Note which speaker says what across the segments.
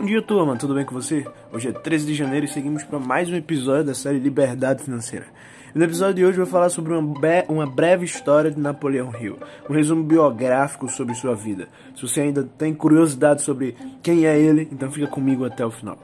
Speaker 1: Bom dia, turma, tudo bem com você? Hoje é 13 de janeiro e seguimos para mais um episódio da série Liberdade Financeira. no episódio de hoje eu vou falar sobre uma, uma breve história de Napoleão Hill, um resumo biográfico sobre sua vida. Se você ainda tem curiosidade sobre quem é ele, então fica comigo até o final.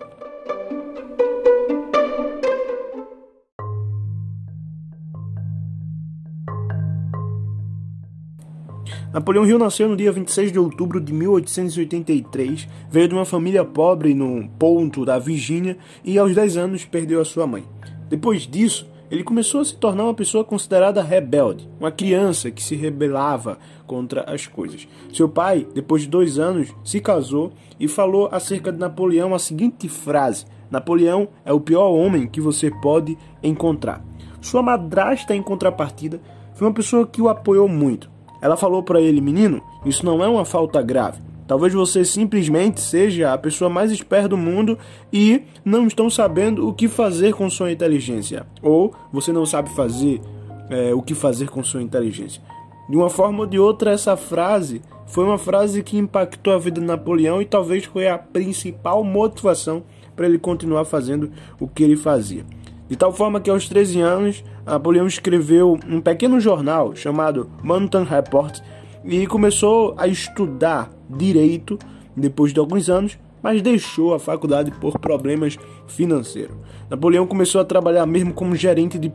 Speaker 1: Napoleão Hill nasceu no dia 26 de outubro de 1883, veio de uma família pobre no ponto da Virgínia e aos 10 anos perdeu a sua mãe. Depois disso, ele começou a se tornar uma pessoa considerada rebelde, uma criança que se rebelava contra as coisas. Seu pai, depois de dois anos, se casou e falou acerca de Napoleão a seguinte frase: Napoleão é o pior homem que você pode encontrar. Sua madrasta, em contrapartida, foi uma pessoa que o apoiou muito. Ela falou para ele: Menino, isso não é uma falta grave. Talvez você simplesmente seja a pessoa mais esperta do mundo e não estão sabendo o que fazer com sua inteligência. Ou você não sabe fazer é, o que fazer com sua inteligência. De uma forma ou de outra, essa frase foi uma frase que impactou a vida de Napoleão e talvez foi a principal motivação para ele continuar fazendo o que ele fazia. De tal forma que aos 13 anos, Napoleão escreveu um pequeno jornal chamado Mountain Report e começou a estudar direito depois de alguns anos, mas deixou a faculdade por problemas financeiros. Napoleão começou a trabalhar mesmo como gerente de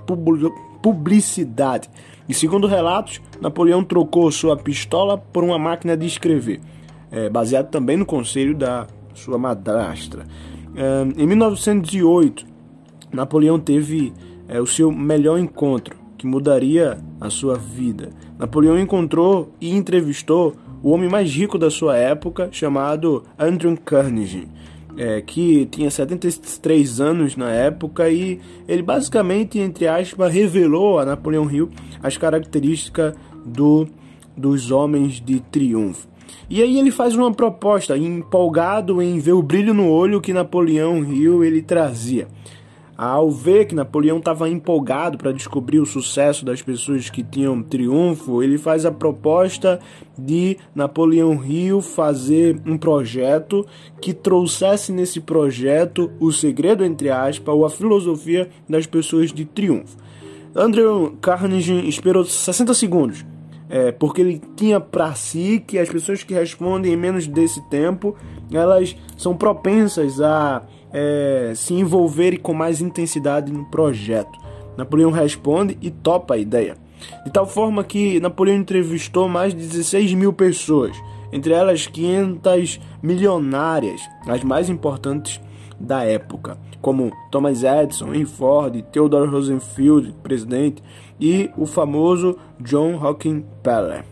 Speaker 1: publicidade. E segundo relatos, Napoleão trocou sua pistola por uma máquina de escrever, é, baseado também no conselho da sua madrastra. Em 1908, Napoleão teve é, o seu melhor encontro, que mudaria a sua vida. Napoleão encontrou e entrevistou o homem mais rico da sua época, chamado Andrew Carnegie, é, que tinha 73 anos na época e ele basicamente, entre aspas, revelou a Napoleão Hill as características do, dos homens de triunfo. E aí ele faz uma proposta, empolgado em ver o brilho no olho que Napoleão Hill ele trazia. Ao ver que Napoleão estava empolgado para descobrir o sucesso das pessoas que tinham triunfo, ele faz a proposta de Napoleão Hill fazer um projeto que trouxesse nesse projeto o segredo, entre aspas, ou a filosofia das pessoas de triunfo. Andrew Carnegie esperou 60 segundos, é, porque ele tinha para si que as pessoas que respondem em menos desse tempo, elas são propensas a é, se envolverem com mais intensidade no projeto. Napoleão responde e topa a ideia. De tal forma que Napoleão entrevistou mais de 16 mil pessoas, entre elas 500 milionárias, as mais importantes da época, como Thomas Edison, Henry Ford, Theodore Roosevelt, presidente, e o famoso John Rockefeller.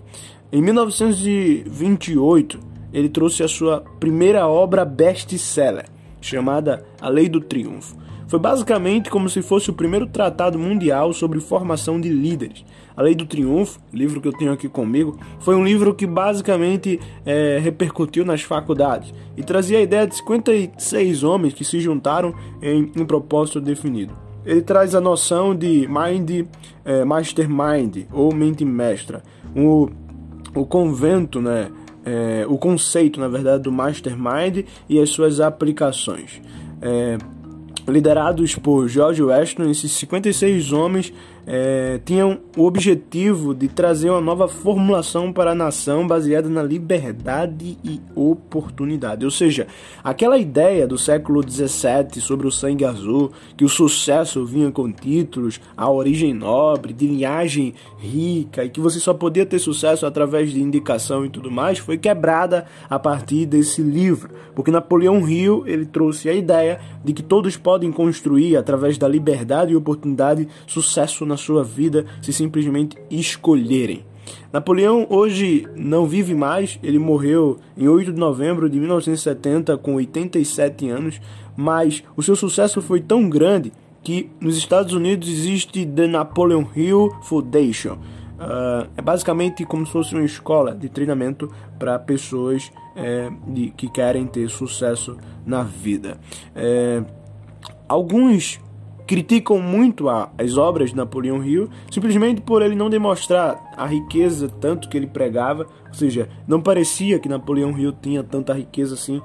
Speaker 1: Em 1928, ele trouxe a sua primeira obra best-seller, chamada A Lei do Triunfo. Foi basicamente como se fosse o primeiro tratado mundial sobre formação de líderes. A Lei do Triunfo, livro que eu tenho aqui comigo, foi um livro que basicamente é, repercutiu nas faculdades e trazia a ideia de 56 homens que se juntaram em um propósito definido. Ele traz a noção de mind, é, mastermind ou mente mestra, o, o convento, né? É, o conceito, na verdade, do mastermind e as suas aplicações. É, liderados por George Weston, esses 56 homens é, tinham o objetivo de trazer uma nova formulação para a nação baseada na liberdade e oportunidade. Ou seja, aquela ideia do século XVII sobre o sangue azul, que o sucesso vinha com títulos, a origem nobre, de linhagem rica e que você só podia ter sucesso através de indicação e tudo mais, foi quebrada a partir desse livro, porque Napoleão Hill ele trouxe a ideia de que todos podem construir através da liberdade e oportunidade sucesso na sua vida se simplesmente escolherem. Napoleão hoje não vive mais, ele morreu em 8 de novembro de 1970 com 87 anos, mas o seu sucesso foi tão grande que nos Estados Unidos existe The Napoleon Hill Foundation. Uh, é basicamente como se fosse uma escola de treinamento para pessoas é, de, que querem ter sucesso na vida. É, alguns criticam muito as obras de Napoleão Hill simplesmente por ele não demonstrar a riqueza tanto que ele pregava, ou seja, não parecia que Napoleão Hill tinha tanta riqueza assim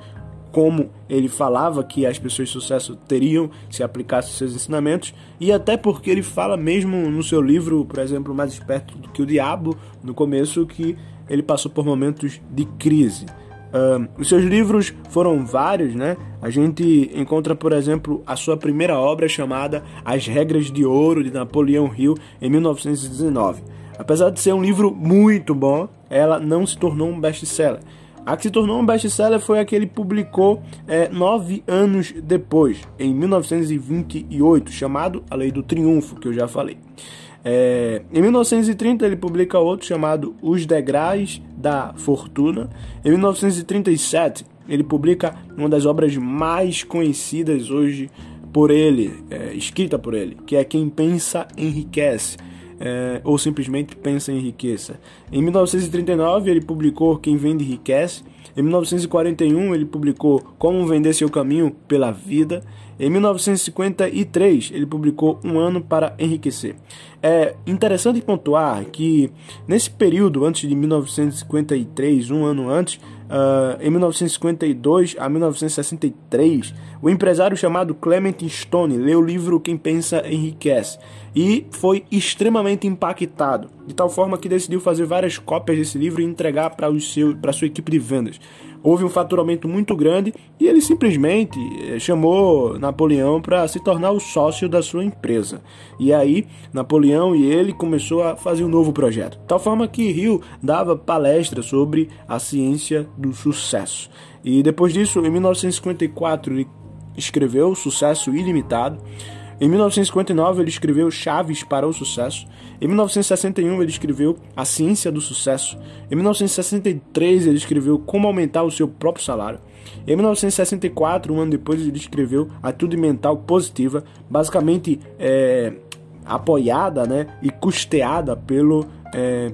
Speaker 1: como ele falava que as pessoas de sucesso teriam se aplicassem seus ensinamentos, e até porque ele fala mesmo no seu livro, por exemplo, Mais Esperto do que o Diabo, no começo, que ele passou por momentos de crise. Uh, os seus livros foram vários, né? A gente encontra, por exemplo, a sua primeira obra chamada As Regras de Ouro de Napoleão Hill em 1919. Apesar de ser um livro muito bom, ela não se tornou um best-seller. A que se tornou um best-seller foi a que ele publicou é, nove anos depois, em 1928, chamado A Lei do Triunfo, que eu já falei. É, em 1930 ele publica outro chamado Os Degraus da Fortuna. Em 1937 ele publica uma das obras mais conhecidas hoje por ele, é, escrita por ele, que é Quem Pensa Enriquece é, ou simplesmente pensa em riqueza. Em 1939 ele publicou Quem Vende Enriquece. Em 1941 ele publicou Como Vender Seu Caminho pela Vida. Em 1953 ele publicou Um Ano para Enriquecer. É interessante pontuar que nesse período antes de 1953, um ano antes, Uh, em 1952 a 1963, o empresário chamado Clement Stone leu o livro Quem Pensa Enriquece e foi extremamente impactado, de tal forma que decidiu fazer várias cópias desse livro e entregar para a sua equipe de vendas houve um faturamento muito grande e ele simplesmente eh, chamou Napoleão para se tornar o sócio da sua empresa. E aí, Napoleão e ele começou a fazer um novo projeto. Tal forma que Rio dava palestras sobre a ciência do sucesso. E depois disso, em 1954, ele escreveu Sucesso Ilimitado. Em 1959 ele escreveu Chaves para o Sucesso. Em 1961 ele escreveu A Ciência do Sucesso. Em 1963 ele escreveu Como Aumentar o Seu Próprio Salário. Em 1964, um ano depois, ele escreveu Atitude Mental Positiva, basicamente é, apoiada né, e custeada pelo é,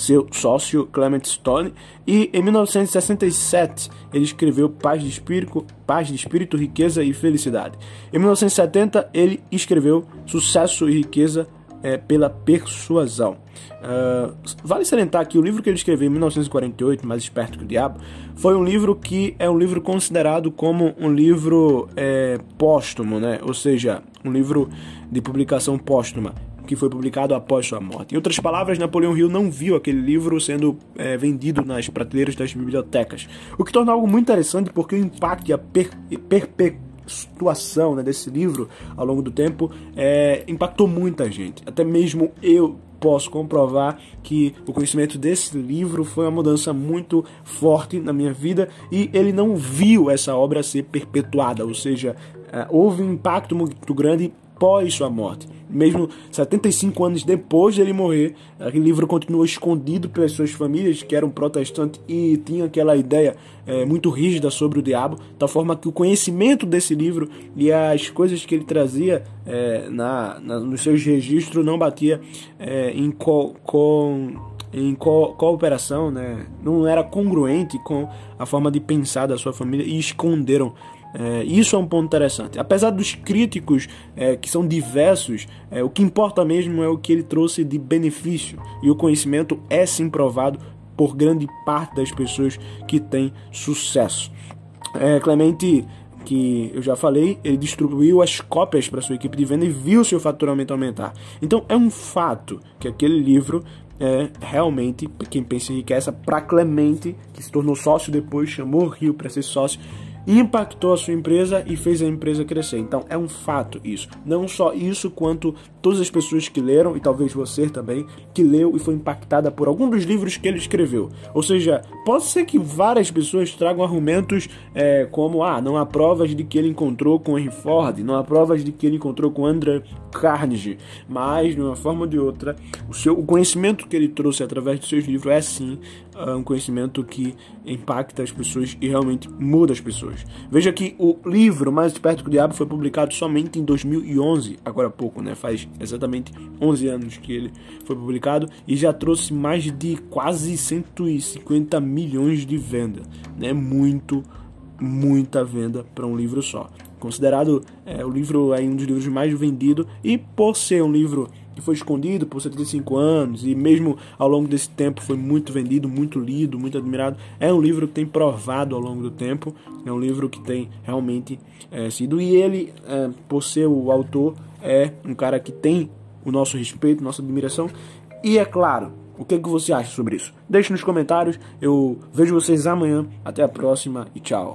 Speaker 1: seu sócio Clement Stone, e em 1967 ele escreveu Paz de Espírito, Paz de Espírito, Riqueza e Felicidade. Em 1970 ele escreveu Sucesso e Riqueza é, pela Persuasão. Uh, vale salientar que o livro que ele escreveu em 1948, Mais Esperto que o Diabo, foi um livro que é um livro considerado como um livro é, póstumo, né? ou seja, um livro de publicação póstuma que foi publicado após sua morte. Em outras palavras, Napoleão Hill não viu aquele livro sendo é, vendido nas prateleiras das bibliotecas, o que torna algo muito interessante porque o impacto e a per perpetuação né, desse livro ao longo do tempo é, impactou muita gente. Até mesmo eu posso comprovar que o conhecimento desse livro foi uma mudança muito forte na minha vida e ele não viu essa obra ser perpetuada, ou seja, é, houve um impacto muito grande após sua morte. Mesmo 75 anos depois de ele morrer, aquele livro continuou escondido pelas suas famílias que eram protestantes e tinham aquela ideia é, muito rígida sobre o diabo, da forma que o conhecimento desse livro e as coisas que ele trazia é, na, na, nos seus registros não batia é, em co, com em co cooperação, né? não era congruente com a forma de pensar da sua família e esconderam é, isso é um ponto interessante. Apesar dos críticos é, que são diversos, é, o que importa mesmo é o que ele trouxe de benefício. E o conhecimento é sim provado por grande parte das pessoas que têm sucesso. É, Clemente, que eu já falei, ele distribuiu as cópias para sua equipe de venda e viu seu faturamento aumentar. Então é um fato que aquele livro é realmente, quem pensa enriquece, para Clemente, que se tornou sócio depois, chamou Rio para ser sócio impactou a sua empresa e fez a empresa crescer. Então é um fato isso. Não só isso, quanto todas as pessoas que leram, e talvez você também, que leu e foi impactada por algum dos livros que ele escreveu. Ou seja, pode ser que várias pessoas tragam argumentos é, como: ah, não há provas de que ele encontrou com Henry Ford, não há provas de que ele encontrou com André Carnegie, mas de uma forma ou de outra, o, seu, o conhecimento que ele trouxe através de seus livros é sim é um conhecimento que impacta as pessoas e realmente muda as pessoas. Veja que o livro Mais Esperto que o Diabo foi publicado somente em 2011, agora há pouco, né? Faz exatamente 11 anos que ele foi publicado e já trouxe mais de quase 150 milhões de vendas, né? Muito, muita venda para um livro só considerado é, o livro aí um dos livros mais vendidos e por ser um livro que foi escondido por 75 anos e mesmo ao longo desse tempo foi muito vendido, muito lido, muito admirado. É um livro que tem provado ao longo do tempo, é um livro que tem realmente é, sido. E ele, é, por ser o autor, é um cara que tem o nosso respeito, nossa admiração. E é claro, o que, é que você acha sobre isso? Deixe nos comentários. Eu vejo vocês amanhã. Até a próxima e tchau.